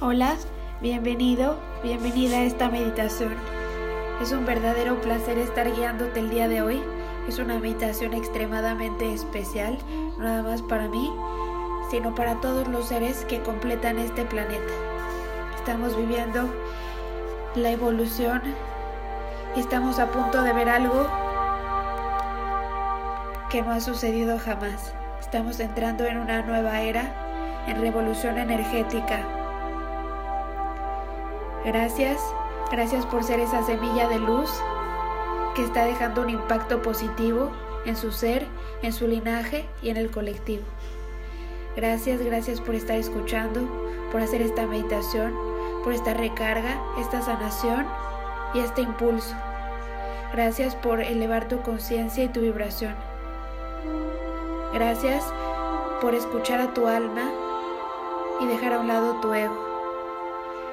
Hola, bienvenido, bienvenida a esta meditación. Es un verdadero placer estar guiándote el día de hoy. Es una meditación extremadamente especial, nada más para mí, sino para todos los seres que completan este planeta. Estamos viviendo la evolución y estamos a punto de ver algo que no ha sucedido jamás. Estamos entrando en una nueva era, en revolución energética Gracias, gracias por ser esa semilla de luz que está dejando un impacto positivo en su ser, en su linaje y en el colectivo. Gracias, gracias por estar escuchando, por hacer esta meditación, por esta recarga, esta sanación y este impulso. Gracias por elevar tu conciencia y tu vibración. Gracias por escuchar a tu alma y dejar a un lado tu ego.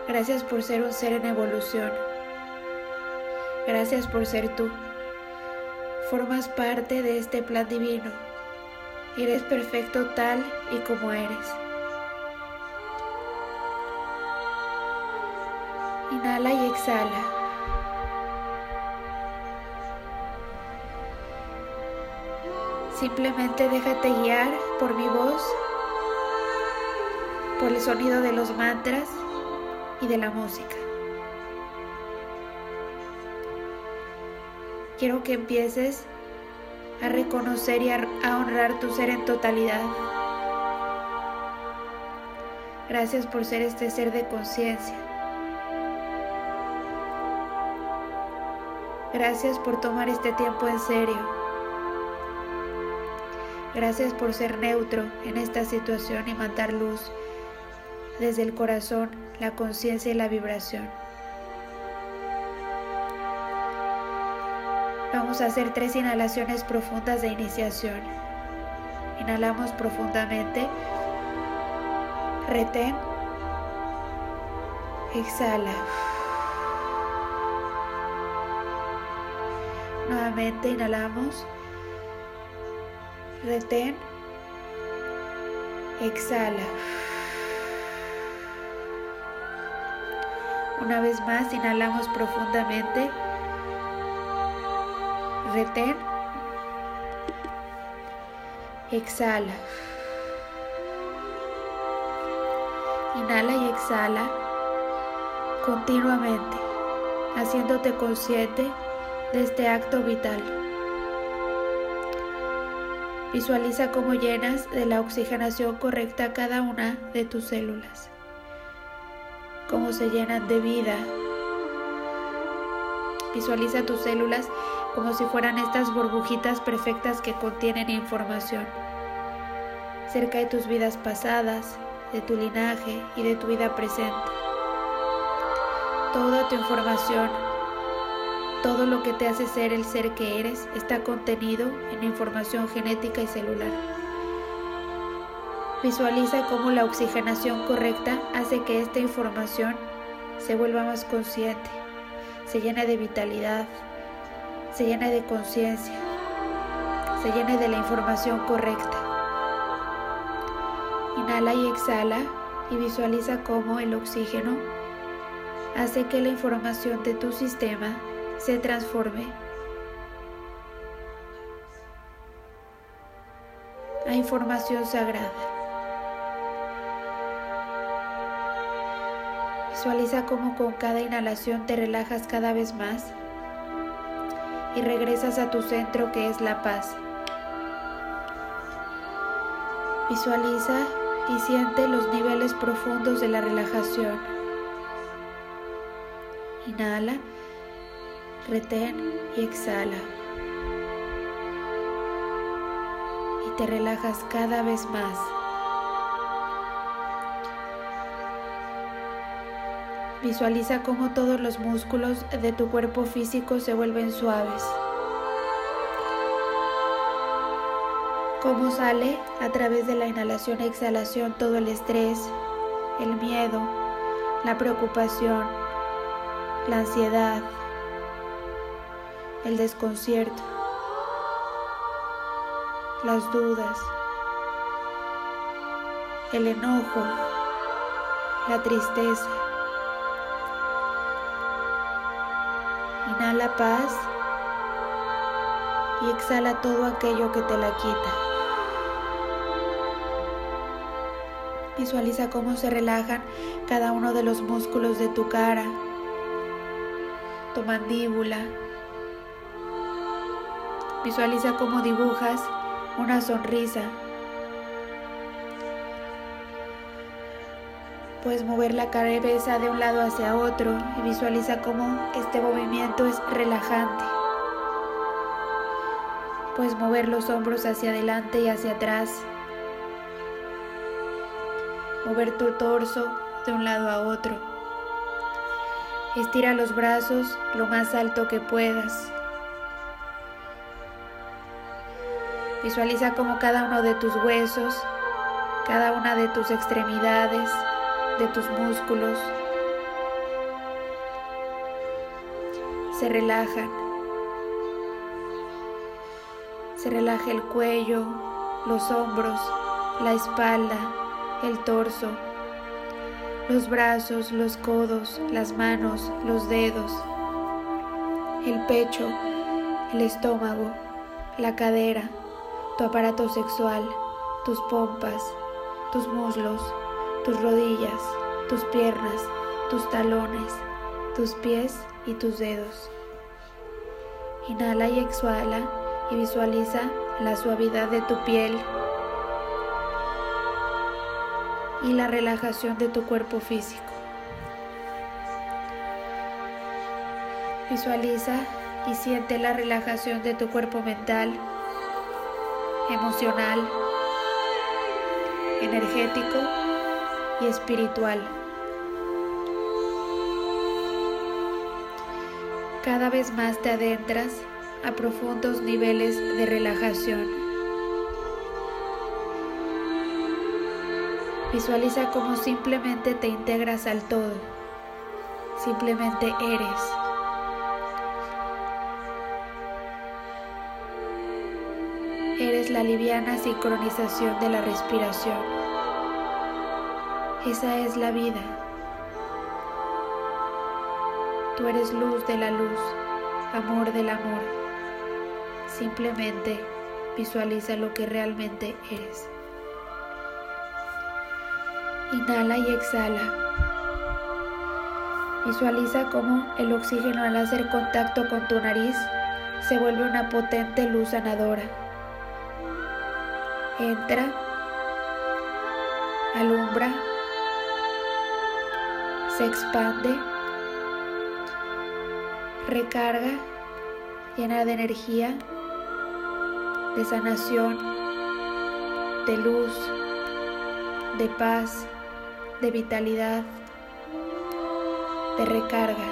Gracias por ser un ser en evolución. Gracias por ser tú. Formas parte de este plan divino. Eres perfecto tal y como eres. Inhala y exhala. Simplemente déjate guiar por mi voz, por el sonido de los mantras y de la música. Quiero que empieces a reconocer y a, honrar tu ser en totalidad. Gracias por ser este ser de conciencia. Gracias por tomar este tiempo en serio. Gracias por ser neutro en esta situación y mandar luz desde el corazón, la conciencia y la vibración. Vamos a hacer tres inhalaciones profundas de iniciación. Inhalamos profundamente. Retén. Exhala. Nuevamente inhalamos. Retén. Exhala. Una vez más, inhalamos profundamente. Retén. Exhala. Inhala y exhala continuamente, haciéndote consciente de este acto vital. Visualiza cómo llenas de la oxigenación correcta cada una de tus células cómo se llenan de vida. Visualiza tus células como si fueran estas burbujitas perfectas que contienen información cerca de tus vidas pasadas, de tu linaje y de tu vida presente. Toda tu información, todo lo que te hace ser el ser que eres, está contenido en información genética y celular. Visualiza cómo la oxigenación correcta hace que esta información se vuelva más consciente, se llene de vitalidad, se llene de conciencia, se llene de la información correcta. Inhala y exhala y visualiza cómo el oxígeno hace que la información de tu sistema se transforme a información sagrada. Visualiza cómo con cada inhalación te relajas cada vez más y regresas a tu centro que es la paz. Visualiza y siente los niveles profundos de la relajación. Inhala, retén y exhala. Y te relajas cada vez más. Visualiza cómo todos los músculos de tu cuerpo físico se vuelven suaves. Cómo sale a través de la inhalación e exhalación todo el estrés, el miedo, la preocupación, la ansiedad, el desconcierto, las dudas, el enojo, la tristeza. Paz y exhala todo aquello que te la quita. Visualiza cómo se relajan cada uno de los músculos de tu cara, tu mandíbula. Visualiza cómo dibujas una sonrisa. Puedes mover la cabeza de un lado hacia otro y visualiza cómo este movimiento es relajante. Puedes mover los hombros hacia adelante y hacia atrás. Mover tu torso de un lado a otro. Estira los brazos lo más alto que puedas. Visualiza como cada uno de tus huesos, cada una de tus extremidades, de tus músculos, se relajan. Se relaja el cuello, los hombros, la espalda, el torso, los brazos, los codos, las manos, los dedos, el pecho, el estómago, la cadera, tu aparato sexual, tus pompas, tus muslos, tus rodillas, tus piernas, tus talones, tus pies y tus dedos. Inhala y exhala y visualiza la suavidad de tu piel y la relajación de tu cuerpo físico. Visualiza y siente la relajación de tu cuerpo mental emocional, energético y espiritual. Cada vez más te adentras a profundos niveles de relajación. Visualiza cómo simplemente te integras al todo, simplemente eres. Eres la liviana sincronización de la respiración. Esa es la vida. Tú eres luz de la luz, amor del amor. Simplemente visualiza lo que realmente eres. Inhala y exhala. Visualiza cómo el oxígeno al hacer contacto con tu nariz se vuelve una potente luz sanadora entra, alumbra, se expande, recarga, llena de energía, de sanación, de luz, de paz, de vitalidad, de recarga.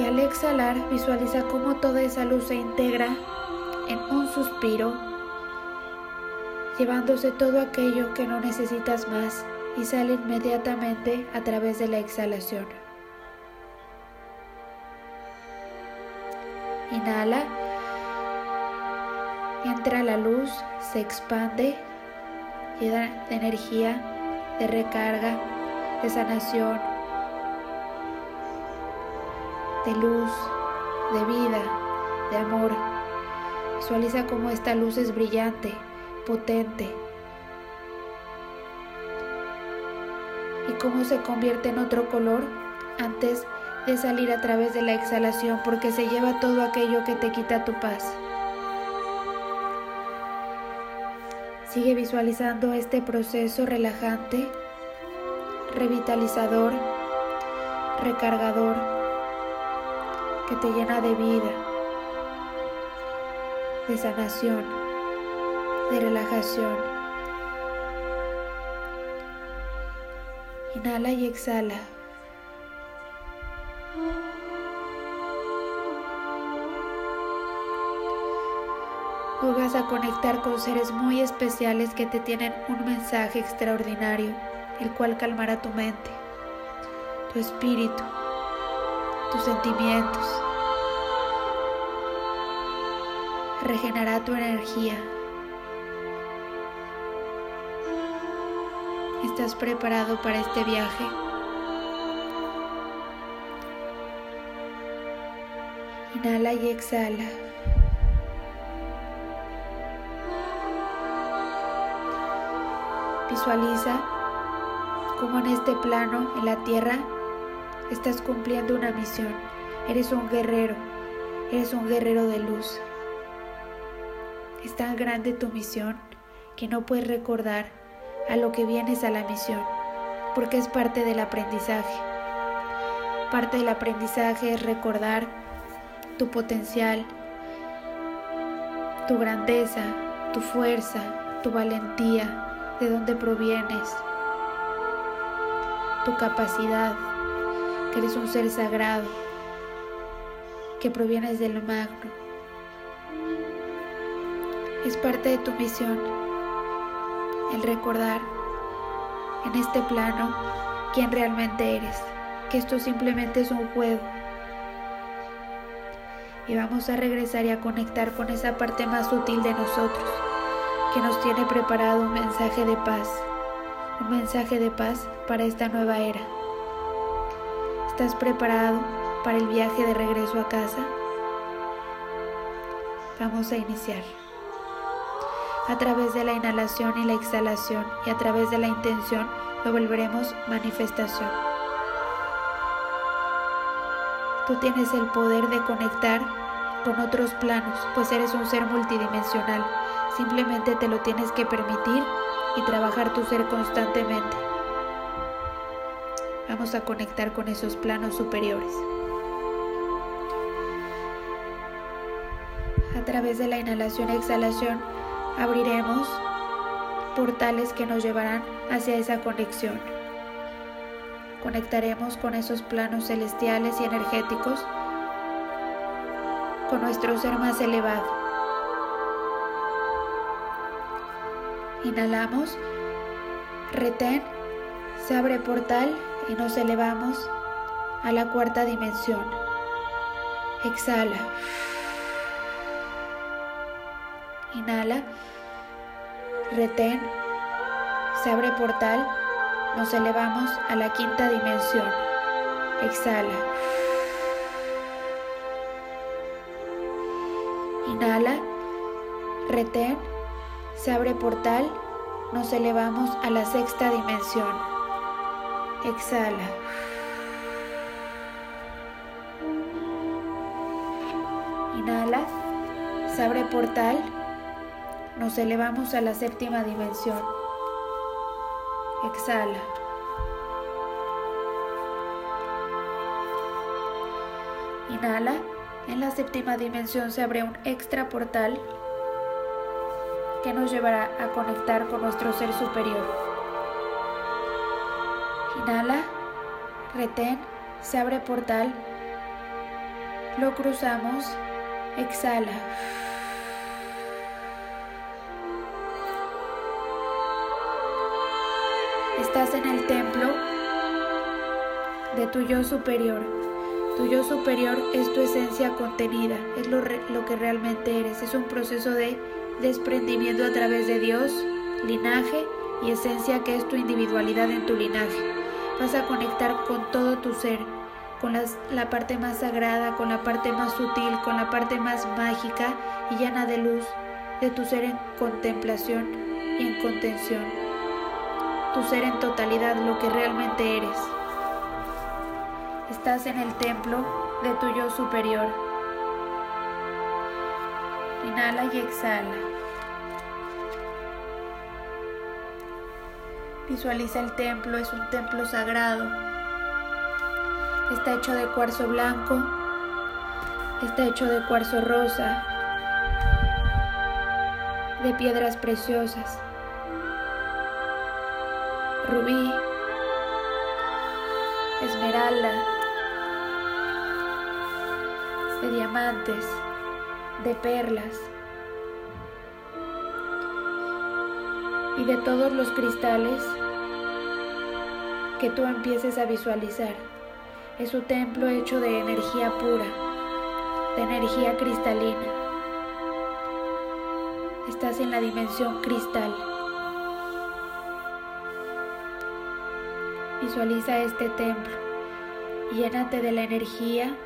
Y al exhalar visualiza cómo toda esa luz se integra en un suspiro llevándose todo aquello que no necesitas más y sale inmediatamente a través de la exhalación. Inhala, entra la luz, se expande, llena de energía, de recarga, de sanación, de luz, de vida, de amor. Visualiza cómo esta luz es brillante, potente. Cómo se convierte en otro color antes de salir a través de la exhalación porque se lleva todo aquello que te quita tu paz. Sigue visualizando este proceso relajante, revitalizador, recargador, que te llena de vida, de sanación de relajación. Inhala y exhala. Hoy vas a conectar con seres muy especiales que te tienen un mensaje extraordinario, el cual calmará tu mente, tu espíritu, tus sentimientos, regenerará tu energía ¿Estás preparado para este viaje? Inhala y exhala. Visualiza cómo en este plano, en la tierra, estás cumpliendo una misión. Eres un guerrero, eres un guerrero de luz. Es tan grande tu misión que no puedes recordar a lo que vienes a la misión, porque es parte del aprendizaje. Parte del aprendizaje es recordar tu potencial, tu grandeza, tu fuerza, tu valentía, de dónde provienes, tu capacidad, que eres un ser sagrado, que provienes del magno. Es parte de tu misión el recordar en este plano quién realmente eres, que esto simplemente es un juego. Y vamos a regresar y a conectar con esa parte más sutil de nosotros que nos tiene preparado un mensaje de paz, un mensaje de paz para esta nueva era. ¿Estás preparado para el viaje de regreso a casa? Vamos a iniciar. A través de la inhalación y la exhalación y a través de la intención lo volveremos manifestación. Tú tienes el poder de conectar con otros planos, pues eres un ser multidimensional Simplemente te lo tienes que permitir y trabajar tu ser constantemente. Vamos a conectar con esos planos superiores. A través de la inhalación y exhalación abriremos portales que nos llevarán hacia esa conexión. Conectaremos con esos planos celestiales y energéticos, con nuestro ser más elevado. Inhalamos, retén, se abre portal y nos elevamos a la cuarta dimensión. Exhala. Inhala, retén, se abre portal, nos elevamos a la quinta dimensión. Exhala. Inhala, retén, se abre portal, nos elevamos a la sexta dimensión. Exhala. Inhala, se abre portal, nos elevamos a la séptima dimensión. Exhala. Inhala, en la séptima dimensión se abre un extra portal que nos llevará a conectar con nuestro ser superior. Inhala, retén, se abre portal, lo cruzamos, exhala. Estás en el templo de tu yo superior. Tu yo superior es tu esencia contenida, es lo, que realmente eres, es un proceso de desprendimiento a través de Dios, linaje y esencia que es tu individualidad en tu linaje. Vas a conectar con todo tu ser, con la parte más sagrada, con la parte más sutil, con la parte más mágica y llena de luz de tu ser en contemplación y en contención. Tu ser en totalidad, lo que realmente eres. Estás en el templo de tu yo superior. Inhala y exhala. Visualiza el templo, es un templo sagrado. Está hecho de cuarzo blanco, está hecho de cuarzo rosa, de piedras preciosas, rubí, esmeralda, de diamantes, de perlas. y de todos los cristales que tú empieces a visualizar. Es un templo hecho de energía pura, de energía cristalina. Estás en la dimensión cristal. Visualiza este templo. Llénate de la energía,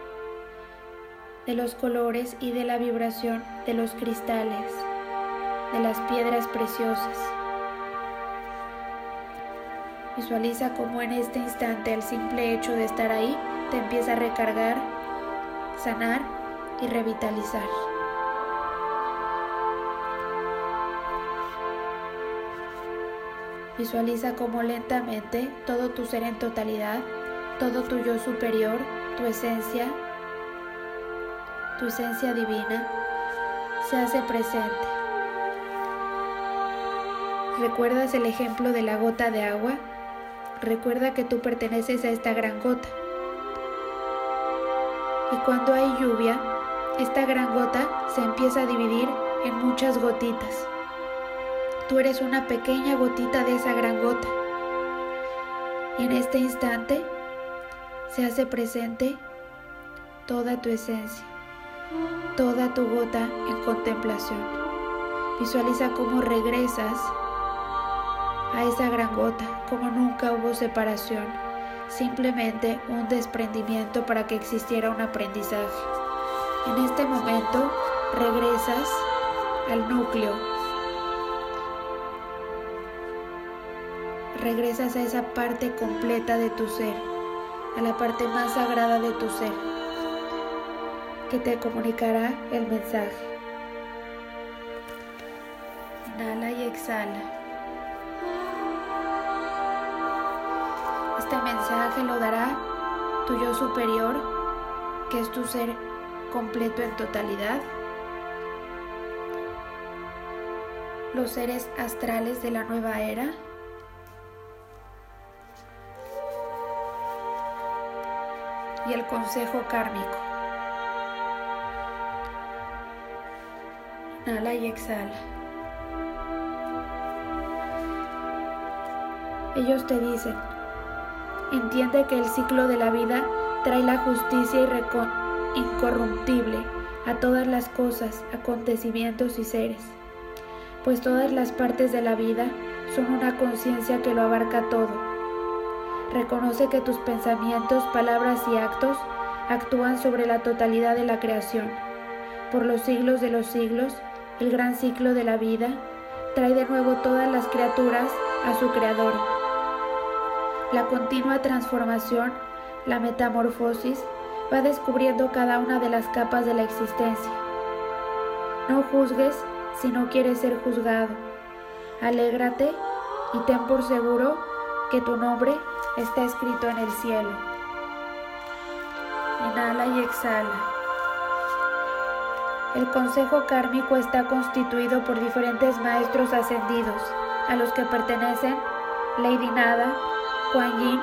de los colores y de la vibración de los cristales, de las piedras preciosas. Visualiza cómo en este instante el simple hecho de estar ahí te empieza a recargar, sanar y revitalizar. Visualiza cómo lentamente todo tu ser en totalidad, todo tu yo superior, tu esencia, tu esencia divina, se hace presente. ¿Recuerdas el ejemplo de la gota de agua? Recuerda que tú perteneces a esta gran gota. Y cuando hay lluvia, esta gran gota se empieza a dividir en muchas gotitas. Tú eres una pequeña gotita de esa gran gota. Y en este instante se hace presente toda tu esencia, toda tu gota en contemplación. Visualiza cómo regresas a esa gran gota, como nunca hubo separación, simplemente un desprendimiento para que existiera un aprendizaje. En este momento regresas al núcleo, regresas a esa parte completa de tu ser, a la parte más sagrada de tu ser, que te comunicará el mensaje. Inhala y exhala. Este mensaje lo dará tu yo superior, que es tu ser completo en totalidad. Los seres astrales de la nueva era. Y el consejo kármico. Inhala y exhala. Ellos te dicen, entiende que el ciclo de la vida trae la justicia incorruptible a todas las cosas, acontecimientos y seres, pues todas las partes de la vida son una conciencia que lo abarca todo. Reconoce que tus pensamientos, palabras y actos actúan sobre la totalidad de la creación. Por los siglos de los siglos, el gran ciclo de la vida trae de nuevo todas las criaturas a su Creador la continua transformación, la metamorfosis, va descubriendo cada una de las capas de la existencia. No juzgues si no quieres ser juzgado. Alégrate y ten por seguro que tu nombre está escrito en el cielo. Inhala y exhala. El consejo kármico está constituido por diferentes maestros ascendidos, a los que pertenecen Lady Nada, Kuan Yin,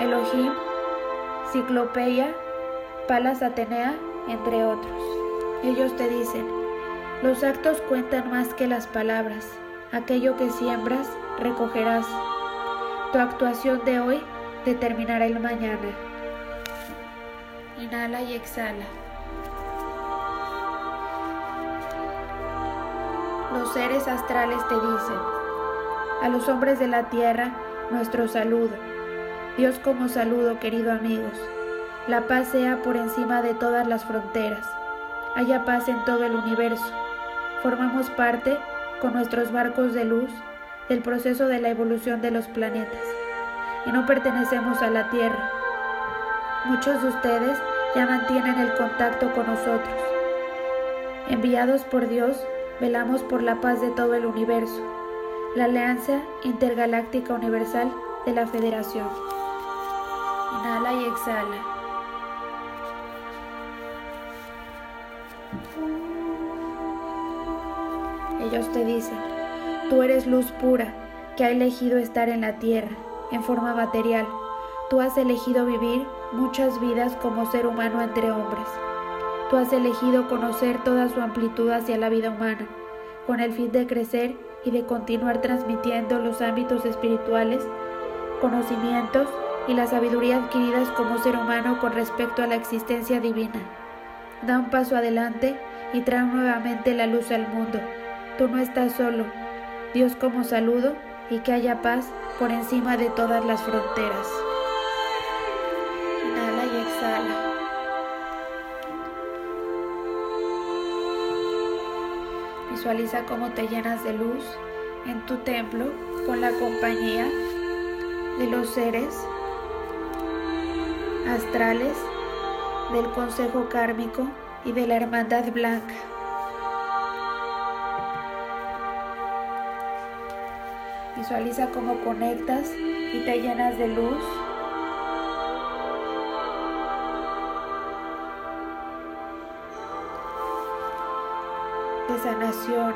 Elohim, Ciclopeia, Palas Atenea, entre otros. Ellos te dicen, los actos cuentan más que las palabras, aquello que siembras, recogerás. Tu actuación de hoy determinará el mañana. Inhala y exhala. Los seres astrales te dicen, a los hombres de la tierra, nuestro saludo. Dios como saludo, querido amigos. La paz sea por encima de todas las fronteras. Haya paz en todo el universo. Formamos parte, con nuestros barcos de luz, del proceso de la evolución de los planetas. Y no pertenecemos a la Tierra. Muchos de ustedes ya mantienen el contacto con nosotros. Enviados por Dios, velamos por la paz de todo el universo la Alianza Intergaláctica Universal de la Federación. Inhala y exhala. Ellos te dicen, tú eres luz pura que ha elegido estar en la tierra, en forma material. Tú has elegido vivir muchas vidas como ser humano entre hombres. Tú has elegido conocer toda su amplitud hacia la vida humana, con el fin de crecer y de continuar transmitiendo los ámbitos espirituales, conocimientos y la sabiduría adquiridas como ser humano con respecto a la existencia divina. Da un paso adelante y trae nuevamente la luz al mundo. Tú no estás solo. Dios como saludo y que haya paz por encima de todas las fronteras. Inhala y exhala. Visualiza cómo te llenas de luz en tu templo con la compañía de los seres astrales, del consejo kármico y de la hermandad blanca. Visualiza cómo conectas y te llenas de luz. De sanación.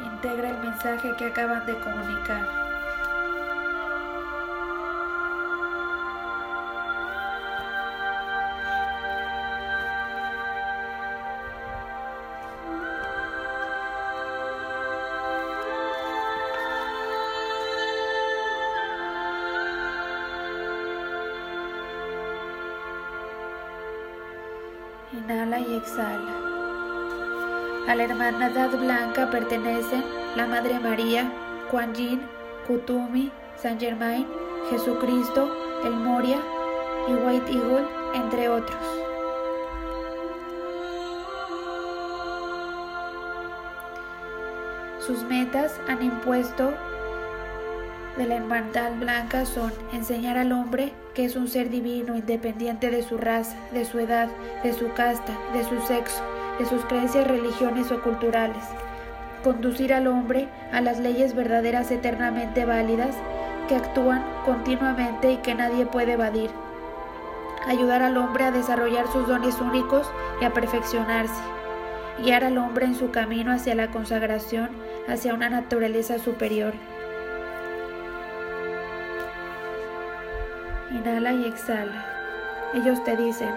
Integra el mensaje que acaban de comunicar. Inhala y exhala. A la hermandad blanca pertenecen la Madre María, Kuan Yin, Kutumi, San Germain, Jesucristo, el Moria y White Eagle, entre otros. Sus metas han impuesto de la hermandad blanca son enseñar al hombre que es un ser divino independiente de su raza, de su edad, de su casta, de su sexo, de sus creencias, religiones o culturales. Conducir al hombre a las leyes verdaderas eternamente válidas que actúan continuamente y que nadie puede evadir. Ayudar al hombre a desarrollar sus dones únicos y a perfeccionarse. Guiar al hombre en su camino hacia la consagración, hacia una naturaleza superior. Inhala y exhala. Ellos te dicen,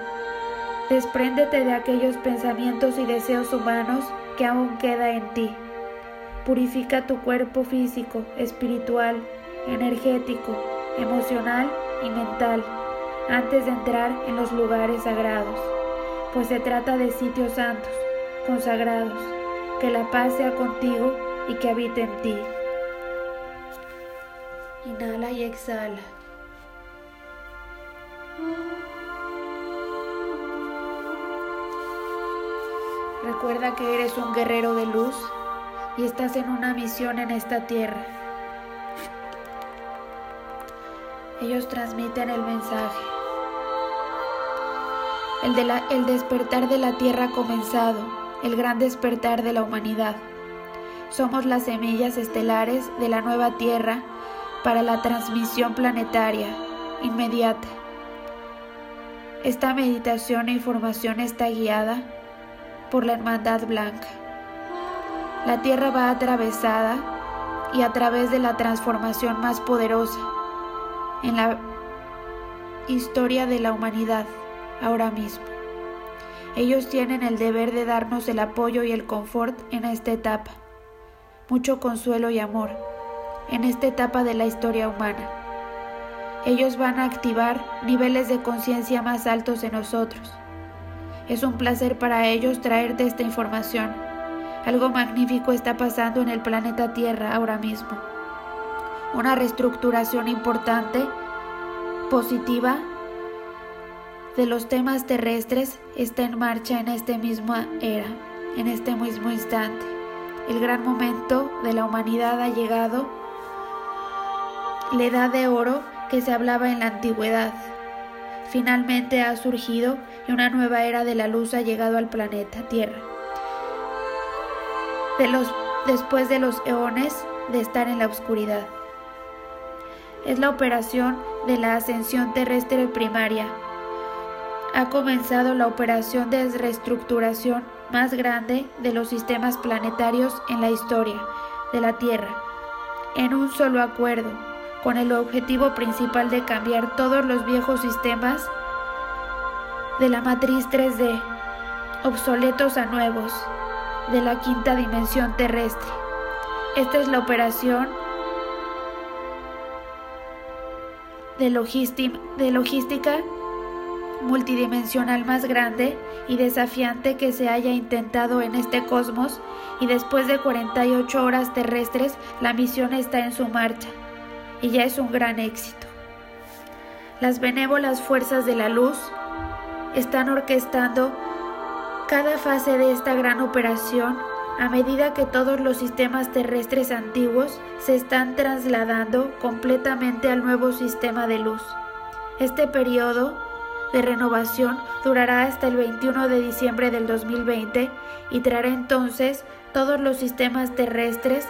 despréndete de aquellos pensamientos y deseos humanos que aún queda en ti. Purifica tu cuerpo físico, espiritual, energético, emocional y mental antes de entrar en los lugares sagrados, pues se trata de sitios santos, consagrados, que la paz sea contigo y que habite en ti. Inhala y exhala. Recuerda que eres un guerrero de luz y estás en una misión en esta tierra. Ellos transmiten el mensaje. El, despertar de la tierra ha comenzado, el gran despertar de la humanidad. Somos las semillas estelares de la nueva tierra para la transmisión planetaria inmediata. Esta meditación e información está guiada por la Hermandad Blanca. La tierra va atravesada y a través de la transformación más poderosa en la historia de la humanidad ahora mismo. Ellos tienen el deber de darnos el apoyo y el confort en esta etapa, mucho consuelo y amor en esta etapa de la historia humana ellos van a activar niveles de conciencia más altos en nosotros. Es un placer para ellos traerte esta información. Algo magnífico está pasando en el planeta Tierra ahora mismo. Una reestructuración importante, positiva, de los temas terrestres está en marcha en esta misma era, en este mismo instante. El gran momento de la humanidad ha llegado. La edad de oro que se hablaba en la antigüedad. Finalmente ha surgido y una nueva era de la luz ha llegado al planeta Tierra. Después de los eones de estar en la oscuridad. Es la operación de la ascensión terrestre primaria. Ha comenzado la operación de reestructuración más grande de los sistemas planetarios en la historia de la Tierra, en un solo acuerdo con el objetivo principal de cambiar todos los viejos sistemas de la matriz 3D, obsoletos a nuevos, de la quinta dimensión terrestre. Esta es la operación de, logística multidimensional más grande y desafiante que se haya intentado en este cosmos y después de 48 horas terrestres la misión está en su marcha y ya es un gran éxito. Las benévolas fuerzas de la luz están orquestando cada fase de esta gran operación a medida que todos los sistemas terrestres antiguos se están trasladando completamente al nuevo sistema de luz. Este periodo de renovación durará hasta el 21 de diciembre del 2020 y traerá entonces todos los sistemas terrestres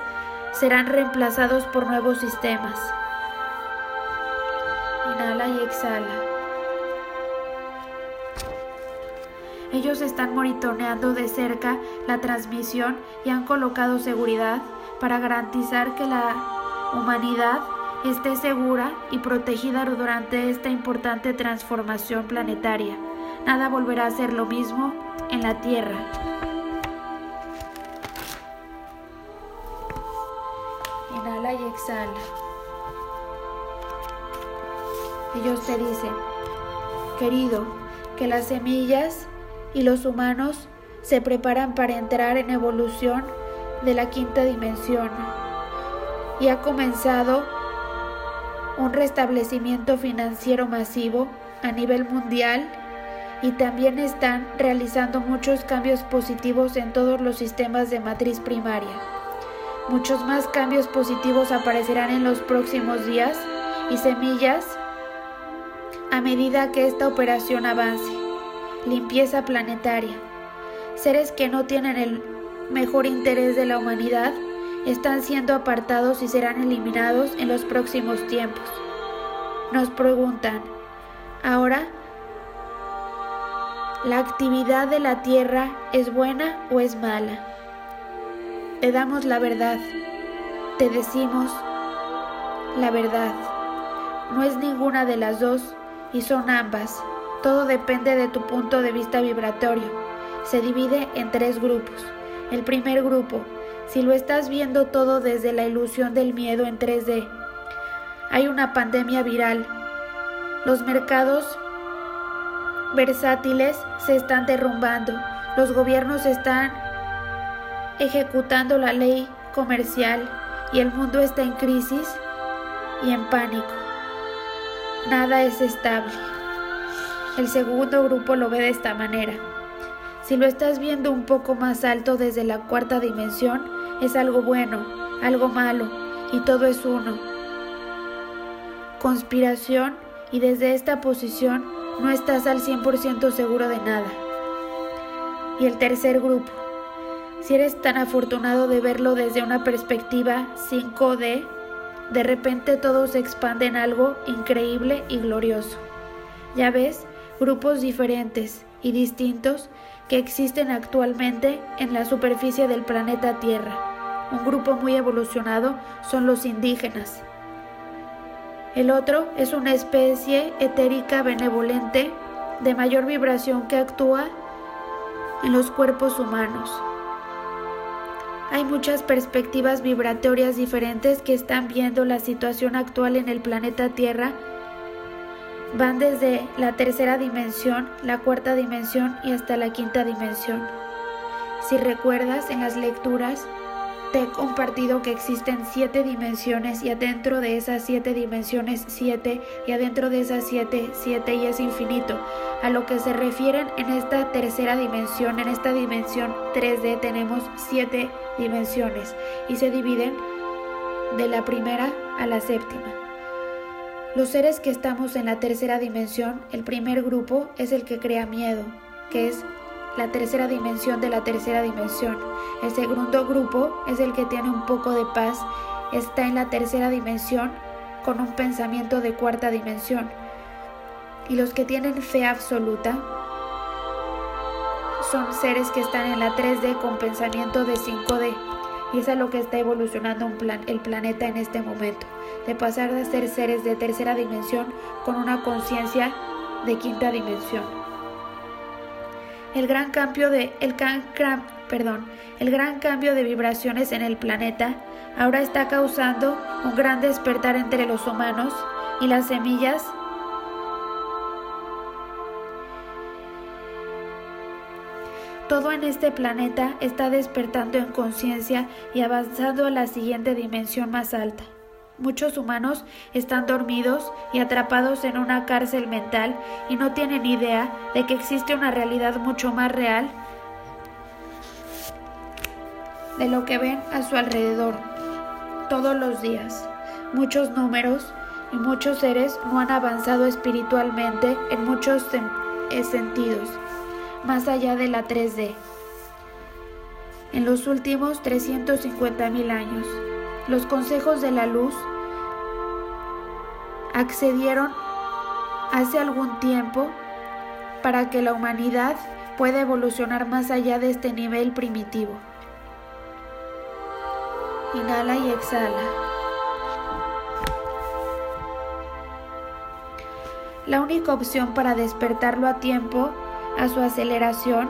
serán reemplazados por nuevos sistemas. Inhala y exhala. Ellos están monitoreando de cerca la transmisión y han colocado seguridad para garantizar que la humanidad esté segura y protegida durante esta importante transformación planetaria. Nada volverá a ser lo mismo en la Tierra. Y exhala. Ellos te dicen, querido, que las semillas y los humanos se preparan para entrar en evolución de la quinta dimensión y ha comenzado un restablecimiento financiero masivo a nivel mundial y también están realizando muchos cambios positivos en todos los sistemas de matriz primaria. Muchos más cambios positivos aparecerán en los próximos días y semillas a medida que esta operación avance. Limpieza planetaria. Seres que no tienen el mejor interés de la humanidad están siendo apartados y serán eliminados en los próximos tiempos. Nos preguntan, ¿ahora la actividad de la Tierra es buena o es mala? Te damos la verdad, te decimos la verdad. No es ninguna de las dos y son ambas. Todo depende de tu punto de vista vibratorio. Se divide en tres grupos. El primer grupo, si lo estás viendo todo desde la ilusión del miedo en 3D. Hay una pandemia viral. Los mercados versátiles se están derrumbando. Los gobiernos están ejecutando la ley comercial y el mundo está en crisis y en pánico. Nada es estable. El segundo grupo lo ve de esta manera. Si lo estás viendo un poco más alto desde la cuarta dimensión, es algo bueno, algo malo, y todo es uno. Conspiración, y desde esta posición no estás al 100% seguro de nada. Y el tercer grupo, si eres tan afortunado de verlo desde una perspectiva 5D, de repente todo se expande en algo increíble y glorioso. Ya ves, grupos diferentes y distintos que existen actualmente en la superficie del planeta Tierra. Un grupo muy evolucionado son los indígenas. El otro es una especie etérica benevolente de mayor vibración que actúa en los cuerpos humanos. Hay muchas perspectivas vibratorias diferentes que están viendo la situación actual en el planeta Tierra Van desde la tercera dimensión, la cuarta dimensión y hasta la quinta dimensión. Si recuerdas en las lecturas, te he compartido que existen siete dimensiones y adentro de esas siete dimensiones siete y adentro de esas siete siete y es infinito. A lo que se refieren en esta tercera dimensión, en esta dimensión 3D tenemos siete dimensiones y se dividen de la primera a la séptima. Los seres que estamos en la tercera dimensión, el primer grupo es el que crea miedo, que es la tercera dimensión de la tercera dimensión. El segundo grupo es el que tiene un poco de paz, está en la tercera dimensión con un pensamiento de cuarta dimensión. Y los que tienen fe absoluta son seres que están en la 3D con pensamiento de 5D. Y es a lo que está evolucionando el planeta en este momento de pasar de ser seres de tercera dimensión con una conciencia de quinta dimensión. El gran cambio de el gran cambio de vibraciones en el planeta ahora está causando un gran despertar entre los humanos y las semillas Todo en este planeta está despertando en conciencia y avanzando a la siguiente dimensión más alta. Muchos humanos están dormidos y atrapados en una cárcel mental y no tienen idea de que existe una realidad mucho más real de lo que ven a su alrededor todos los días. Muchos números y muchos seres no han avanzado espiritualmente en muchos eh, sentidos, más allá de la 3D. En los últimos 350.000 años, los consejos de la luz accedieron hace algún tiempo para que la humanidad pueda evolucionar más allá de este nivel primitivo. Inhala y exhala. La única opción para despertarlo a tiempo a su aceleración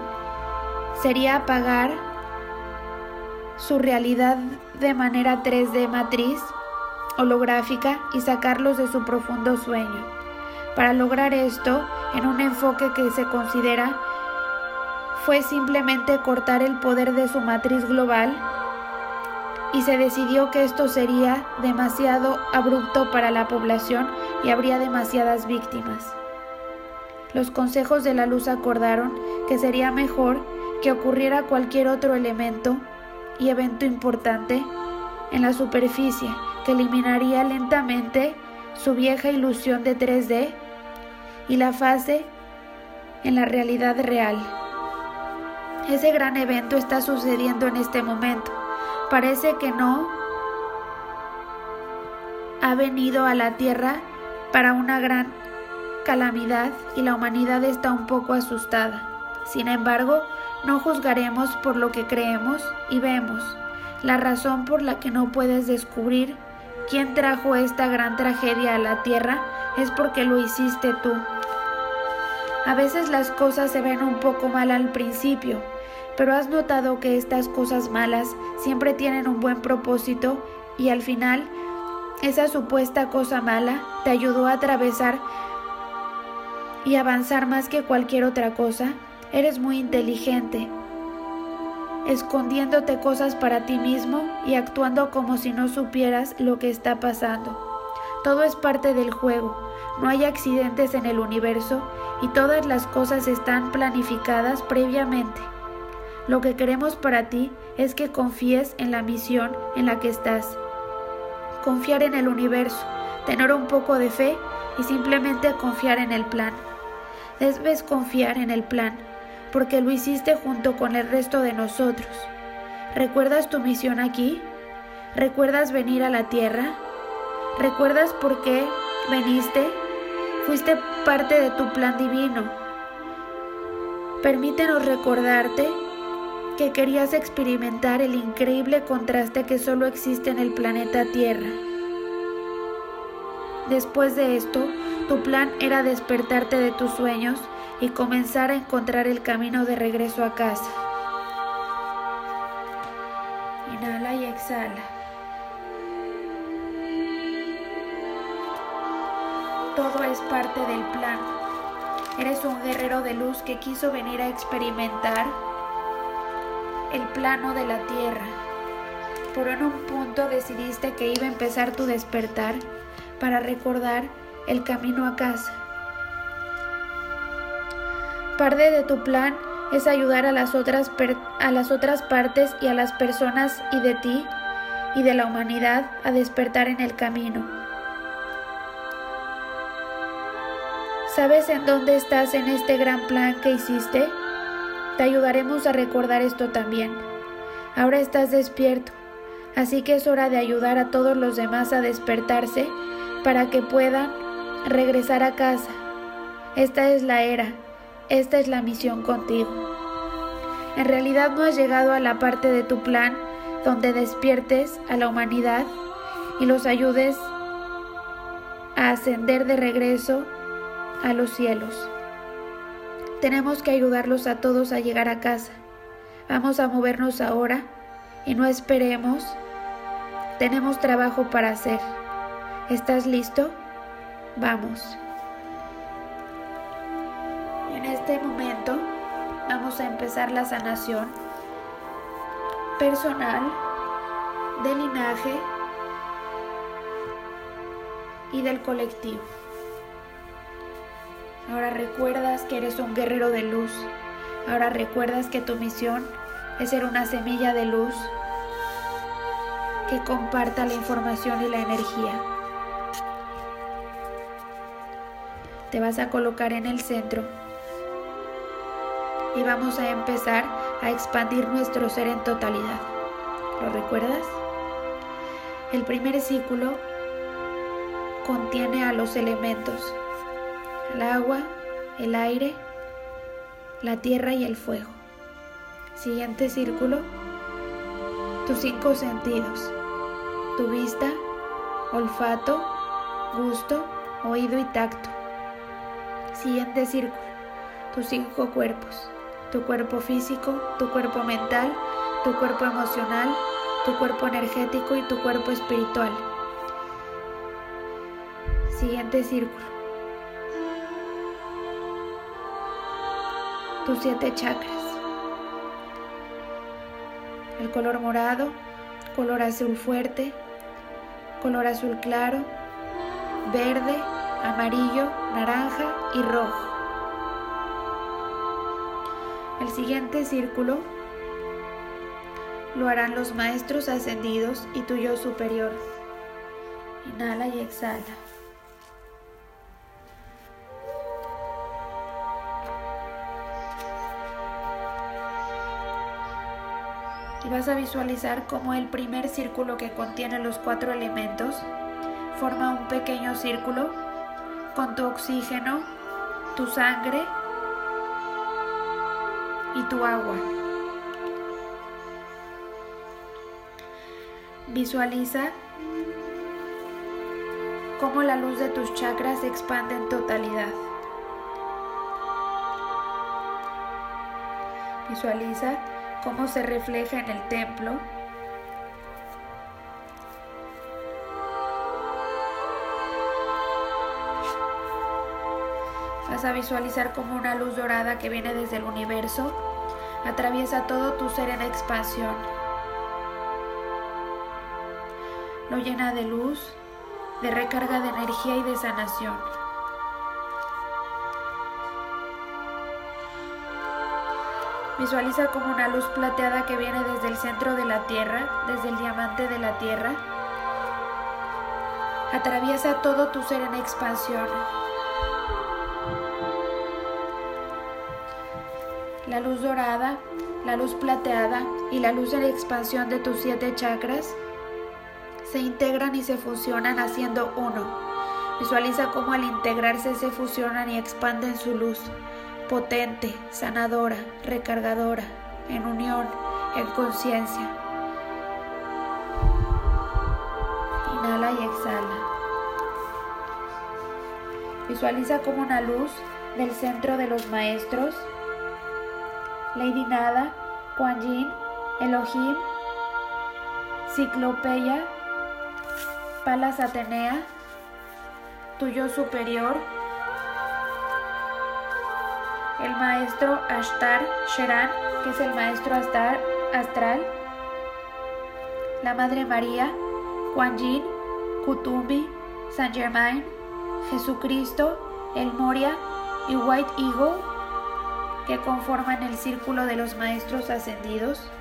sería apagar su realidad de manera 3D matriz holográfica y sacarlos de su profundo sueño. Para lograr esto, en un enfoque que se considera fue simplemente cortar el poder de su matriz global y se decidió que esto sería demasiado abrupto para la población y habría demasiadas víctimas. Los consejos de la luz acordaron que sería mejor que ocurriera cualquier otro elemento y evento importante en la superficie que eliminaría lentamente su vieja ilusión de 3D y la fase en la realidad real. Ese gran evento está sucediendo en este momento. Parece que no ha venido a la Tierra para una gran calamidad y la humanidad está un poco asustada. Sin embargo, no juzgaremos por lo que creemos y vemos. La razón por la que no puedes descubrir quién trajo esta gran tragedia a la tierra es porque lo hiciste tú. A veces las cosas se ven un poco mal al principio, pero has notado que estas cosas malas siempre tienen un buen propósito y al final esa supuesta cosa mala te ayudó a atravesar y avanzar más que cualquier otra cosa Eres muy inteligente, escondiéndote cosas para ti mismo y actuando como si no supieras lo que está pasando. Todo es parte del juego, no hay accidentes en el universo y todas las cosas están planificadas previamente. Lo que queremos para ti es que confíes en la misión en la que estás. Confiar en el universo, tener un poco de fe y simplemente confiar en el plan. Debes confiar en el plan, porque lo hiciste junto con el resto de nosotros. ¿Recuerdas tu misión aquí? ¿Recuerdas venir a la tierra? ¿Recuerdas por qué veniste? Fuiste parte de tu plan divino. Permítenos recordarte que querías experimentar el increíble contraste que solo existe en el planeta Tierra. Después de esto, tu plan era despertarte de tus sueños y comenzar a encontrar el camino de regreso a casa. Inhala y exhala. Todo es parte del plan. Eres un guerrero de luz que quiso venir a experimentar el plano de la tierra. Pero en un punto decidiste que iba a empezar tu despertar para recordar el camino a casa. Parte de tu plan es ayudar a las otras, partes y a las personas y de ti y de la humanidad a despertar en el camino. ¿Sabes en dónde estás en este gran plan que hiciste? Te ayudaremos a recordar esto también. Ahora estás despierto, así que es hora de ayudar a todos los demás a despertarse para que puedan regresar a casa. Esta es la era esta es la misión contigo. En realidad no has llegado a la parte de tu plan donde despiertes a la humanidad y los ayudes a ascender de regreso a los cielos. Tenemos que ayudarlos a todos a llegar a casa. Vamos a movernos ahora y no esperemos. Tenemos trabajo para hacer. ¿Estás listo? Vamos. Este momento vamos a empezar la sanación personal, de linaje y del colectivo. Ahora recuerdas que eres un guerrero de luz. Ahora recuerdas que tu misión es ser una semilla de luz que comparta la información y la energía. Te vas a colocar en el centro y vamos a empezar a expandir nuestro ser en totalidad. ¿Lo recuerdas? El primer círculo contiene a los elementos, el agua, el aire, la tierra y el fuego. Siguiente círculo, tus cinco sentidos, tu vista, olfato, gusto, oído y tacto. Siguiente círculo, tus cinco cuerpos, tu cuerpo físico, tu cuerpo mental, tu cuerpo emocional, tu cuerpo energético y tu cuerpo espiritual. Siguiente círculo. Tus siete chakras. El color morado, color azul fuerte, color azul claro, verde, amarillo, naranja y rojo. El siguiente círculo lo harán los maestros ascendidos y tu yo superior. Inhala y exhala. Y vas a visualizar cómo el primer círculo que contiene los cuatro elementos forma un pequeño círculo con tu oxígeno, tu sangre y tu agua. Visualiza cómo la luz de tus chakras se expande en totalidad. Visualiza cómo se refleja en el templo. Vas a visualizar como una luz dorada que viene desde el universo atraviesa todo tu ser en expansión. Lo llena de luz, de recarga de energía y de sanación. Visualiza como una luz plateada que viene desde el centro de la Tierra, desde el diamante de la Tierra. Atraviesa todo tu ser en expansión. La luz dorada, la luz plateada y la luz de la expansión de tus siete chakras se integran y se fusionan haciendo uno. Visualiza cómo al integrarse se fusionan y expanden su luz potente, sanadora, recargadora, en unión, en conciencia. Inhala y exhala. Visualiza como una luz del centro de los maestros, Lady Nada, Kuan Yin, Elohim, Ciclopeya, Palas Atenea, tuyo superior, el maestro Ashtar Sheran, que es el maestro astral, la Madre María, Kuan Yin, Kutumbi, San Germain, Jesucristo, el Moria y White Eagle, que conforman el círculo de los maestros ascendidos,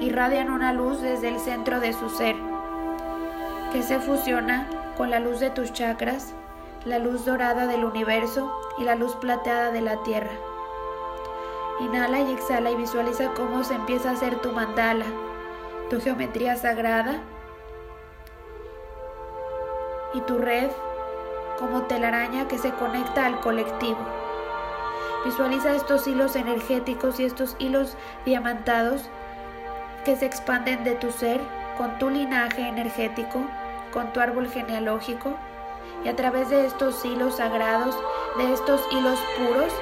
irradian una luz desde el centro de su ser, que se fusiona con la luz de tus chakras, la luz dorada del universo y la luz plateada de la tierra. Inhala y exhala y visualiza cómo se empieza a hacer tu mandala, tu geometría sagrada y tu red como telaraña que se conecta al colectivo. Visualiza estos hilos energéticos y estos hilos diamantados que se expanden de tu ser con tu linaje energético, con tu árbol genealógico. Y a través de estos hilos sagrados, de estos hilos puros,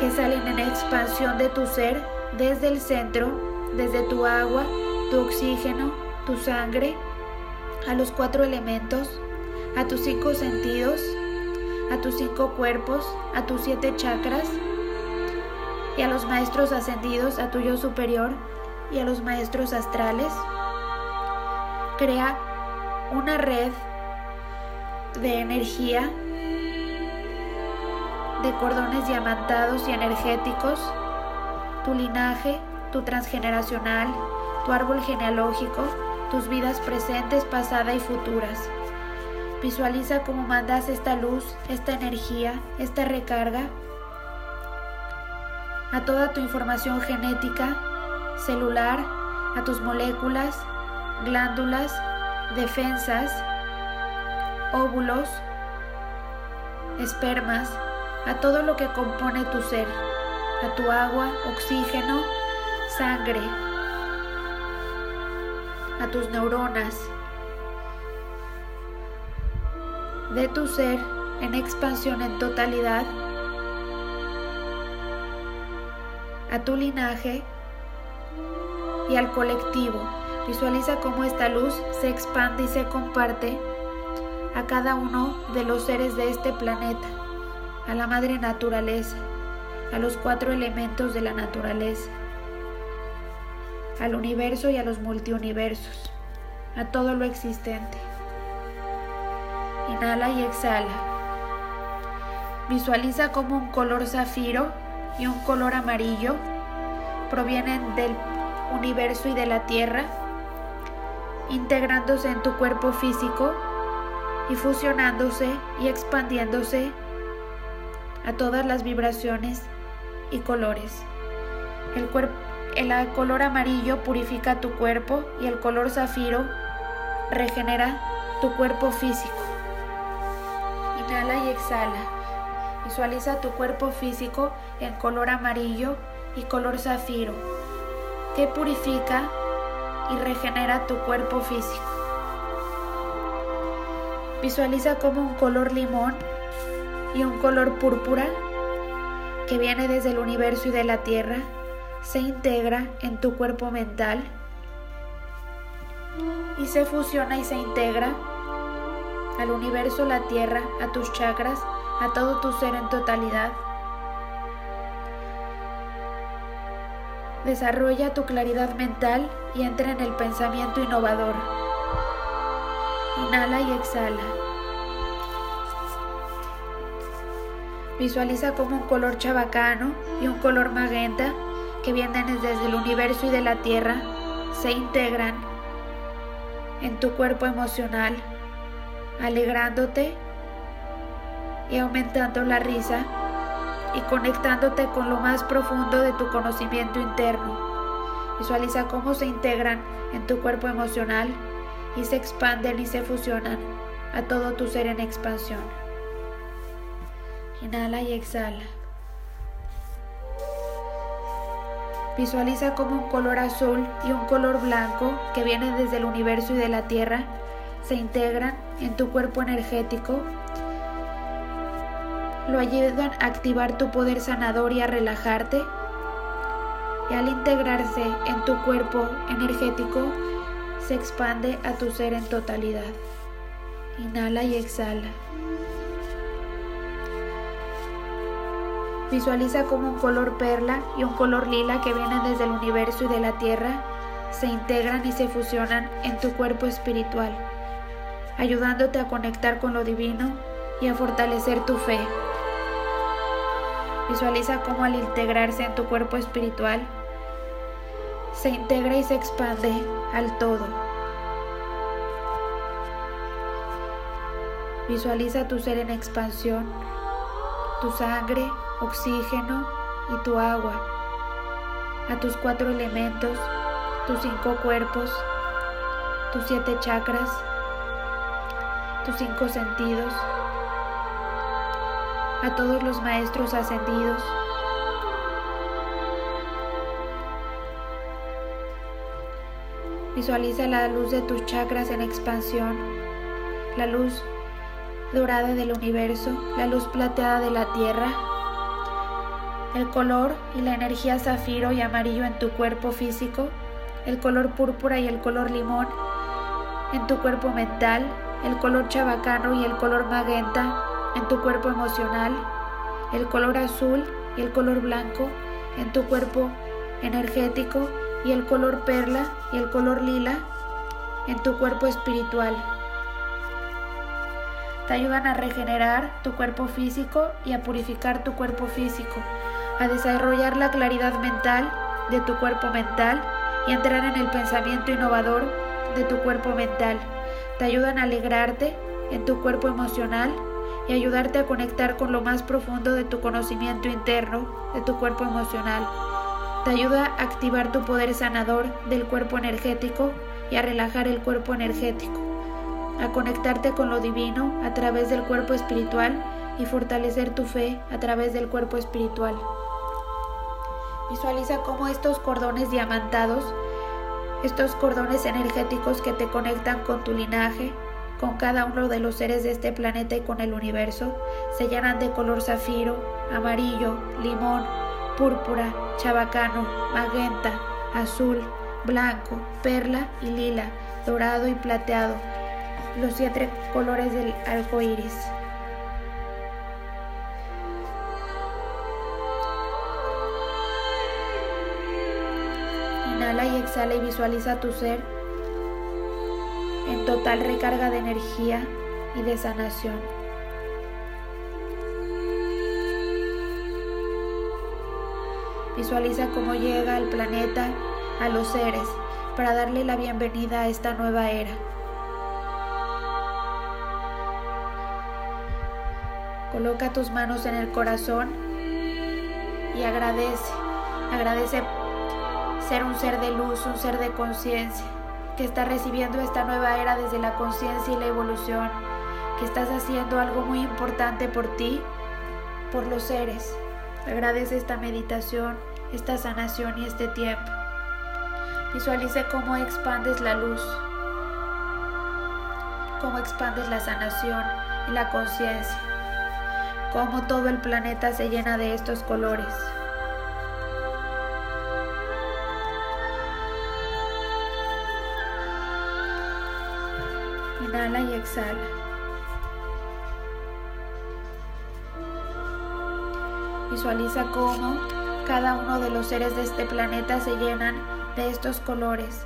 que salen en expansión de tu ser desde el centro, desde tu agua, tu oxígeno, tu sangre, a los cuatro elementos, a tus cinco sentidos, a tus cinco cuerpos, a tus siete chakras y a los maestros ascendidos, a tu yo superior y a los maestros astrales. Crea una red de energía, de cordones diamantados y energéticos, tu linaje, tu transgeneracional, tu árbol genealógico, tus vidas presentes, pasada y futuras. Visualiza cómo mandas esta luz, esta energía, esta recarga a toda tu información genética, celular, a tus moléculas, glándulas, defensas, óvulos, espermas, a todo lo que compone tu ser, a tu agua, oxígeno, sangre, a tus neuronas, de tu ser en expansión en totalidad, a tu linaje y al colectivo. Visualiza cómo esta luz se expande y se comparte a cada uno de los seres de este planeta, a la madre naturaleza, a los cuatro elementos de la naturaleza, al universo y a los multiuniversos, a todo lo existente. Inhala y exhala. Visualiza como un color zafiro y un color amarillo provienen del universo y de la tierra, integrándose en tu cuerpo físico y fusionándose y expandiéndose a todas las vibraciones y colores. El, el color amarillo purifica tu cuerpo y el color zafiro regenera tu cuerpo físico. Inhala y exhala. Visualiza tu cuerpo físico en color amarillo y color zafiro, que purifica y regenera tu cuerpo físico. Visualiza como un color limón y un color púrpura que viene desde el universo y de la tierra se integra en tu cuerpo mental y se fusiona y se integra al universo, la tierra, a tus chakras a todo tu ser en totalidad. Desarrolla tu claridad mental y entra en el pensamiento innovador. Inhala y exhala. Visualiza como un color chabacano y un color magenta que vienen desde el universo y de la tierra se integran en tu cuerpo emocional, alegrándote y aumentando la risa y conectándote con lo más profundo de tu conocimiento interno. Visualiza cómo se integran en tu cuerpo emocional y se expanden y se fusionan a todo tu ser en expansión. Inhala y exhala. Visualiza como un color azul y un color blanco que vienen desde el universo y de la tierra se integran en tu cuerpo energético lo ayudan a activar tu poder sanador y a relajarte. Y al integrarse en tu cuerpo energético, se expande a tu ser en totalidad. Inhala y exhala. Visualiza como un color perla y un color lila que vienen desde el universo y de la tierra se integran y se fusionan en tu cuerpo espiritual, ayudándote a conectar con lo divino y a fortalecer tu fe. Visualiza cómo al integrarse en tu cuerpo espiritual, se integra y se expande al todo. Visualiza tu ser en expansión, tu sangre, oxígeno y tu agua, a tus cuatro elementos, tus cinco cuerpos, tus siete chakras, tus cinco sentidos, a todos los maestros ascendidos. Visualiza la luz de tus chakras en expansión, la luz dorada del universo, la luz plateada de la tierra, el color y la energía zafiro y amarillo en tu cuerpo físico, el color púrpura y el color limón en tu cuerpo mental, el color chabacano y el color magenta en tu cuerpo emocional, el color azul y el color blanco en tu cuerpo energético y el color perla y el color lila en tu cuerpo espiritual. Te ayudan a regenerar tu cuerpo físico y a purificar tu cuerpo físico, a desarrollar la claridad mental de tu cuerpo mental y entrar en el pensamiento innovador de tu cuerpo mental. Te ayudan a alegrarte en tu cuerpo emocional y ayudarte a conectar con lo más profundo de tu conocimiento interno, de tu cuerpo emocional. Te ayuda a activar tu poder sanador del cuerpo energético y a relajar el cuerpo energético, a conectarte con lo divino a través del cuerpo espiritual y fortalecer tu fe a través del cuerpo espiritual. Visualiza cómo estos cordones diamantados, estos cordones energéticos que te conectan con tu linaje, con cada uno de los seres de este planeta y con el universo, se llenan de color zafiro, amarillo, limón, púrpura, chabacano, magenta, azul, blanco, perla y lila, dorado y plateado, los siete colores del arco iris. Exhala y visualiza tu ser en total recarga de energía y de sanación. Visualiza cómo llega el planeta a los seres para darle la bienvenida a esta nueva era. Coloca tus manos en el corazón y agradece, agradece ser un ser de luz, un ser de conciencia, que está recibiendo esta nueva era desde la conciencia y la evolución, que estás haciendo algo muy importante por ti, por los seres. Agradece esta meditación, esta sanación y este tiempo. Visualice cómo expandes la luz, cómo expandes la sanación y la conciencia, cómo todo el planeta se llena de estos colores. Inhala y exhala. Visualiza cómo cada uno de los seres de este planeta se llenan de estos colores.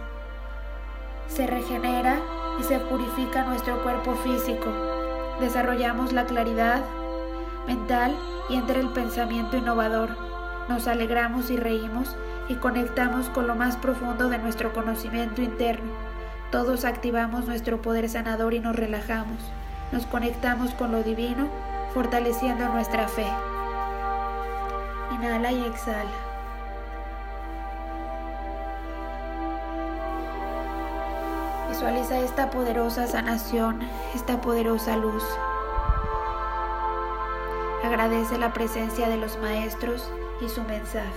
Se regenera y se purifica nuestro cuerpo físico. Desarrollamos la claridad mental y entra el pensamiento innovador. Nos alegramos y reímos y conectamos con lo más profundo de nuestro conocimiento interno. Todos activamos nuestro poder sanador y nos relajamos. Nos conectamos con lo divino, fortaleciendo nuestra fe. Inhala y exhala. Visualiza esta poderosa sanación, esta poderosa luz. Agradece la presencia de los maestros y su mensaje.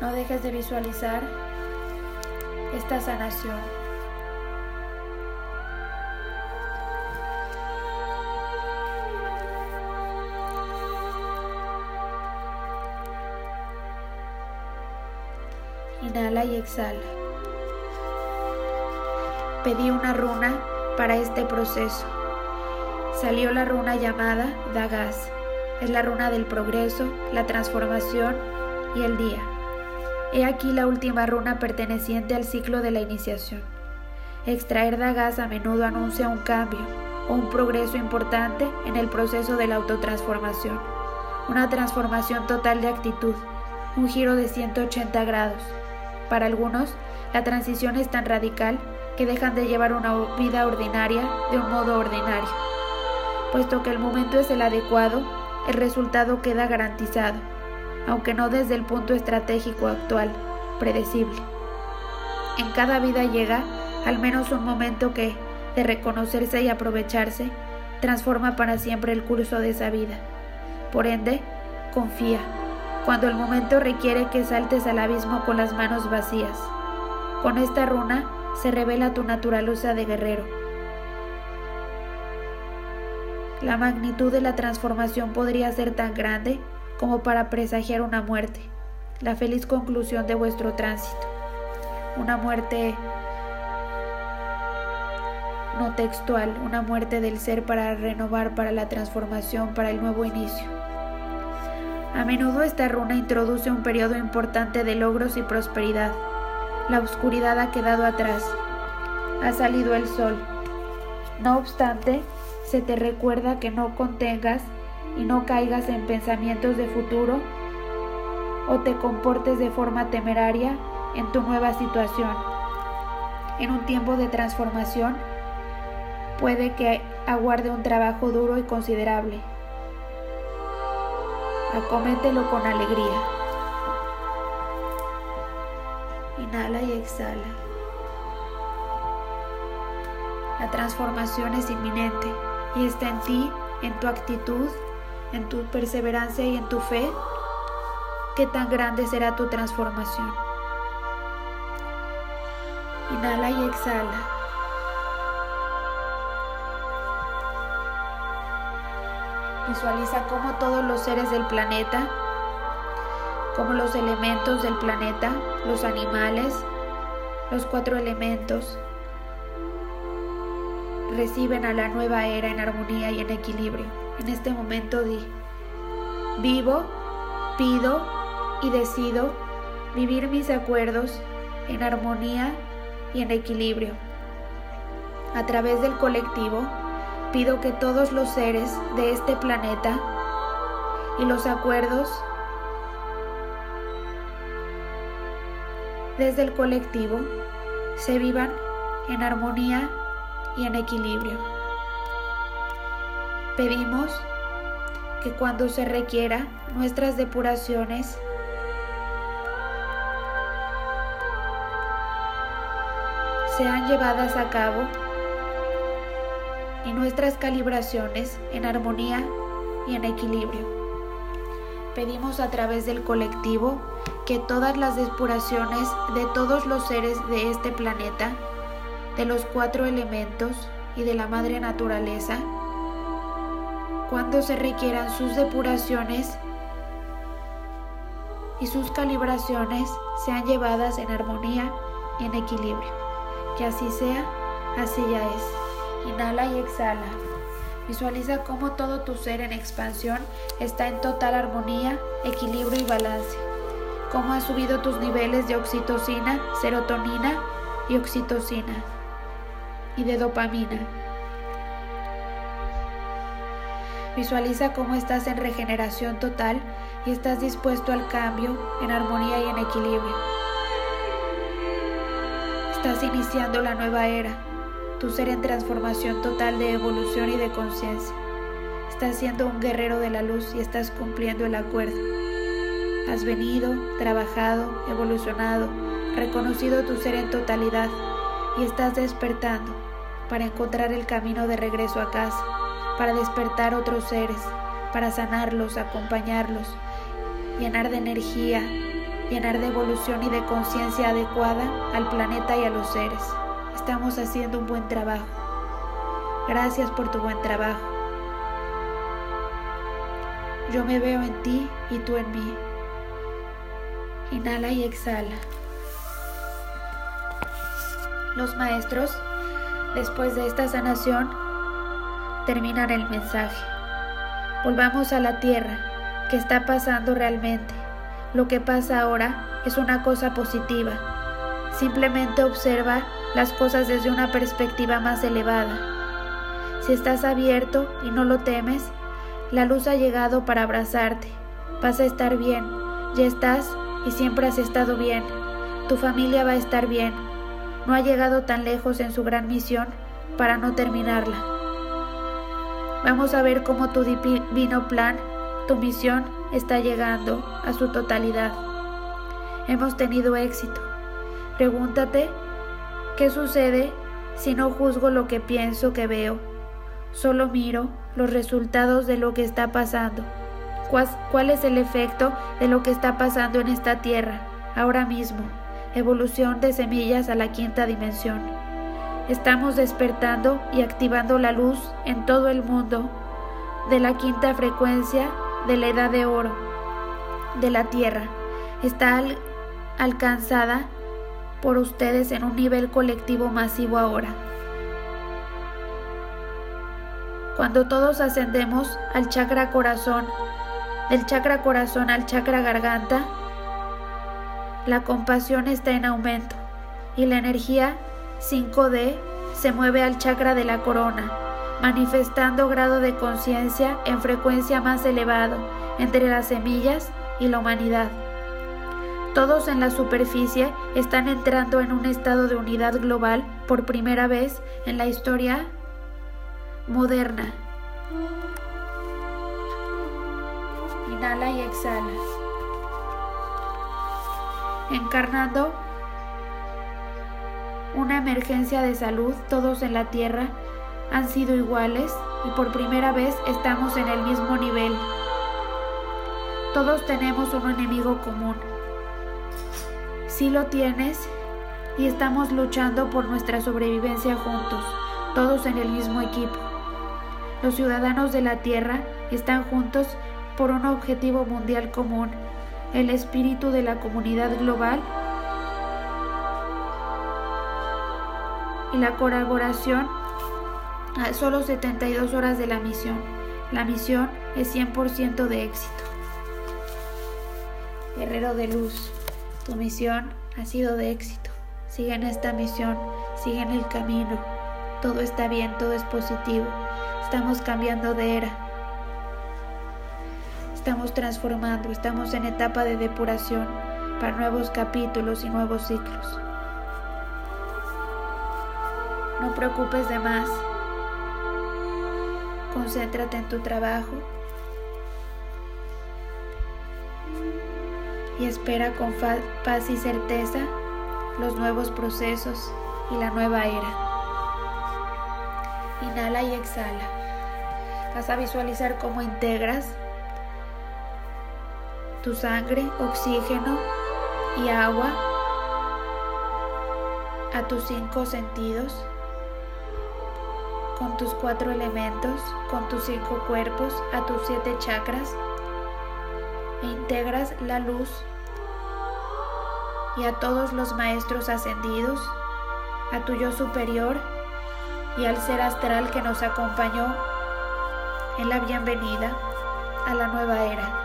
No dejes de visualizar esta sanación. Inhala y exhala. Pedí una runa para este proceso. Salió la runa llamada Dagas. Es la runa del progreso, la transformación y el día. He aquí la última runa perteneciente al ciclo de la iniciación. Extraer Dagas a menudo anuncia un cambio un progreso importante en el proceso de la autotransformación, una transformación total de actitud, un giro de 180 grados. Para algunos, la transición es tan radical que dejan de llevar una vida ordinaria de un modo ordinario. Puesto que el momento es el adecuado, el resultado queda garantizado aunque no desde el punto estratégico actual, predecible. En cada vida llega al menos un momento que, de reconocerse y aprovecharse, transforma para siempre el curso de esa vida. Por ende, confía, cuando el momento requiere que saltes al abismo con las manos vacías. Con esta runa se revela tu naturaleza de guerrero. La magnitud de la transformación podría ser tan grande como para presagiar una muerte, la feliz conclusión de vuestro tránsito. Una muerte no textual, una muerte del ser para renovar, para la transformación, para el nuevo inicio. A menudo esta runa introduce un periodo importante de logros y prosperidad. La oscuridad ha quedado atrás. Ha salido el sol. No obstante, se te recuerda que no contengas y no caigas en pensamientos de futuro o te comportes de forma temeraria en tu nueva situación. En un tiempo de transformación, puede que aguarde un trabajo duro y considerable. Acomételo con alegría. Inhala y exhala. La transformación es inminente y está en ti, en tu actitud, en tu perseverancia y en tu fe. Qué tan grande será tu transformación. Inhala y exhala. Visualiza cómo todos los seres del planeta, como los elementos del planeta, los animales, los cuatro elementos, reciben a la nueva era en armonía y en equilibrio. En este momento di, vivo, pido y decido vivir mis acuerdos en armonía y en equilibrio. A través del colectivo, pido que todos los seres de este planeta y los acuerdos desde el colectivo se vivan en armonía y en equilibrio. Pedimos que cuando se requiera nuestras depuraciones sean llevadas a cabo y nuestras calibraciones en armonía y en equilibrio. Pedimos a través del colectivo que todas las depuraciones de todos los seres de este planeta, de los cuatro elementos y de la madre naturaleza, cuando se requieran sus depuraciones y sus calibraciones sean llevadas en armonía y en equilibrio. Que así sea, así ya es. Inhala y exhala. Visualiza cómo todo tu ser en expansión está en total armonía, equilibrio y balance. Cómo has subido tus niveles de oxitocina, serotonina y oxitocina y de dopamina. Visualiza cómo estás en regeneración total y estás dispuesto al cambio en armonía y en equilibrio. Estás iniciando la nueva era, tu ser en transformación total de evolución y de conciencia. Estás siendo un guerrero de la luz y estás cumpliendo el acuerdo. Has venido, trabajado, evolucionado, reconocido tu ser en totalidad y estás despertando para encontrar el camino de regreso a casa, para despertar otros seres, para sanarlos, acompañarlos, llenar de energía, llenar de evolución y de conciencia adecuada al planeta y a los seres. Estamos haciendo un buen trabajo. Gracias por tu buen trabajo. Yo me veo en ti y tú en mí. Inhala y exhala. Los maestros, después de esta sanación, terminan el mensaje. Volvamos a la tierra. ¿Qué está pasando realmente? Lo que pasa ahora es una cosa positiva. Simplemente observa las cosas desde una perspectiva más elevada. Si estás abierto y no lo temes, la luz ha llegado para abrazarte. Vas a estar bien. Ya estás y siempre has estado bien. Tu familia va a estar bien. No ha llegado tan lejos en su gran misión para no terminarla. Vamos a ver cómo tu divino plan, tu misión, está llegando a su totalidad. Hemos tenido éxito. Pregúntate, ¿qué sucede si no juzgo lo que pienso que veo? Solo miro los resultados de lo que está pasando. ¿Cuál es el efecto de lo que está pasando en esta tierra, ahora mismo? Evolución de semillas a la quinta dimensión. Estamos despertando y activando la luz en todo el mundo de la quinta frecuencia de la edad de oro de la tierra está alcanzada por ustedes en un nivel colectivo masivo ahora. Cuando todos ascendemos al chakra corazón, del chakra corazón al chakra garganta, la compasión está en aumento y la energía 5D se mueve al chakra de la corona, manifestando grado de conciencia en frecuencia más elevado entre las semillas y la humanidad. Todos en la superficie están entrando en un estado de unidad global por primera vez en la historia moderna. Inhala y exhala. Encarnando una emergencia de salud, todos en la Tierra han sido iguales y por primera vez estamos en el mismo nivel. Todos tenemos un enemigo común. Si lo tienes y estamos luchando por nuestra sobrevivencia juntos, todos en el mismo equipo. Los ciudadanos de la Tierra están juntos por un objetivo mundial común, el espíritu de la comunidad global y la colaboración a solo 72 horas de la misión. La misión es 100% de éxito. Guerrero de luz, tu misión ha sido de éxito. Sigue en esta misión, sigue en el camino. Todo está bien, todo es positivo. Estamos cambiando de era. Estamos transformando, estamos en etapa de depuración para nuevos capítulos y nuevos ciclos. No preocupes de más. Concéntrate en tu trabajo y espera con paz y certeza los nuevos procesos y la nueva era. Inhala y exhala. Vas a visualizar cómo integras tu sangre, oxígeno y agua a tus cinco sentidos con tus cuatro elementos, con tus cinco cuerpos, a tus siete chakras e integras la luz y a todos los maestros ascendidos, a tu yo superior y al ser astral que nos acompañó en la bienvenida a la nueva era.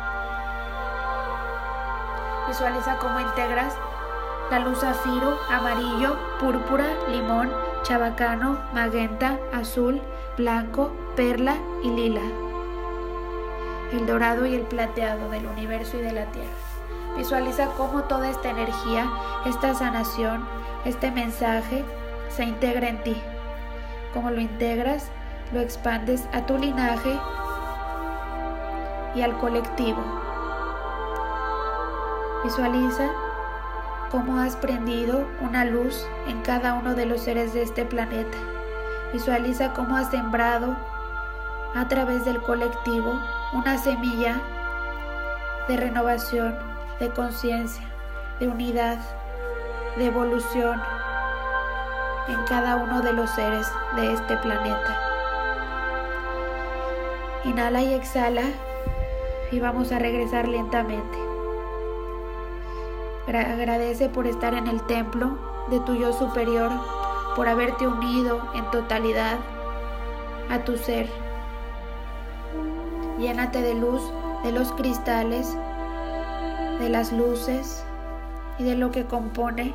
Visualiza cómo integras la luz zafiro, amarillo, púrpura, limón, chabacano, magenta, azul, blanco, perla y lila. El dorado y el plateado del universo y de la tierra. Visualiza cómo toda esta energía, esta sanación, este mensaje se integra en ti. Cómo lo integras, lo expandes a tu linaje y al colectivo. Visualiza cómo has prendido una luz en cada uno de los seres de este planeta. Visualiza cómo has sembrado a través del colectivo una semilla de renovación, de conciencia, de unidad, de evolución en cada uno de los seres de este planeta. Inhala y exhala y vamos a regresar lentamente. Agradece por estar en el templo de tu yo superior, por haberte unido en totalidad a tu ser. Llénate de luz de los cristales, de las luces y de lo que compone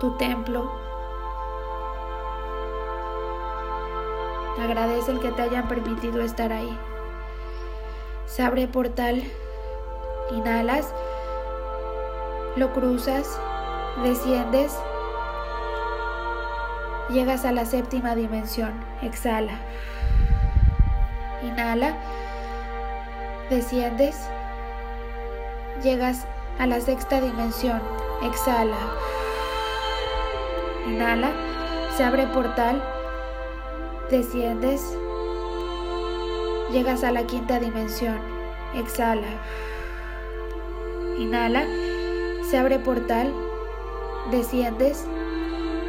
tu templo. Agradece el que te hayan permitido estar ahí. Se abre portal, inhalas lo cruzas, desciendes, llegas a la séptima dimensión, exhala, inhala, desciendes, llegas a la sexta dimensión, exhala, inhala, se abre portal, desciendes, llegas a la quinta dimensión, exhala, inhala, se abre portal, desciendes,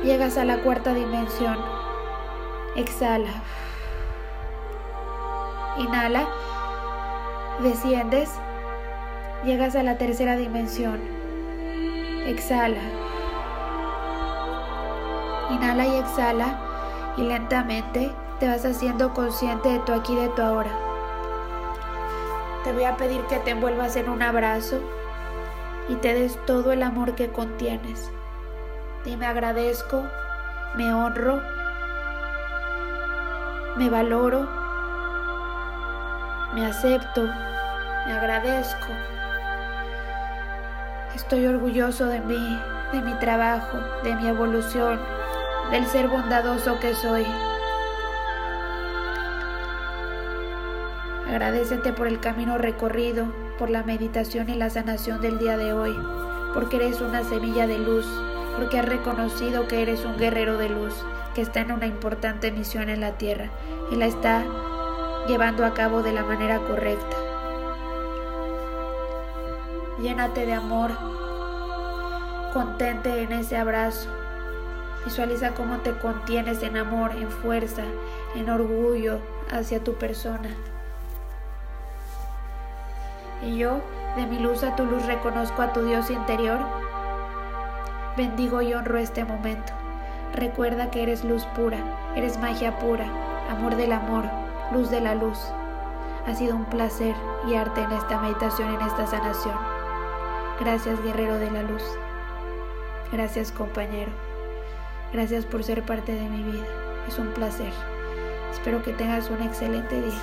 llegas a la cuarta dimensión. Exhala. Inhala, desciendes, llegas a la tercera dimensión. Exhala. Inhala y exhala y lentamente te vas haciendo consciente de tu aquí de tu ahora. Te voy a pedir que te envuelvas en un abrazo y te des todo el amor que contienes. Dime agradezco me honro, me valoro, me acepto, me agradezco. Estoy orgulloso de mí, de mi trabajo, de mi evolución, del ser bondadoso que soy. Agradecete por el camino recorrido, por la meditación y la sanación del día de hoy, porque eres una semilla de luz, porque has reconocido que eres un guerrero de luz, que está en una importante misión en la tierra y la está llevando a cabo de la manera correcta. Llénate de amor, contente en ese abrazo. Visualiza cómo te contienes en amor, en fuerza, en orgullo hacia tu persona. Y yo, de mi luz a tu luz, reconozco a tu Dios interior. Bendigo y honro este momento. Recuerda que eres luz pura, eres magia pura, amor del amor, luz de la luz. Ha sido un placer guiarte en esta meditación, en esta sanación. Gracias, guerrero de la luz. Gracias, compañero. Gracias por ser parte de mi vida. Es un placer. Espero que tengas un excelente día.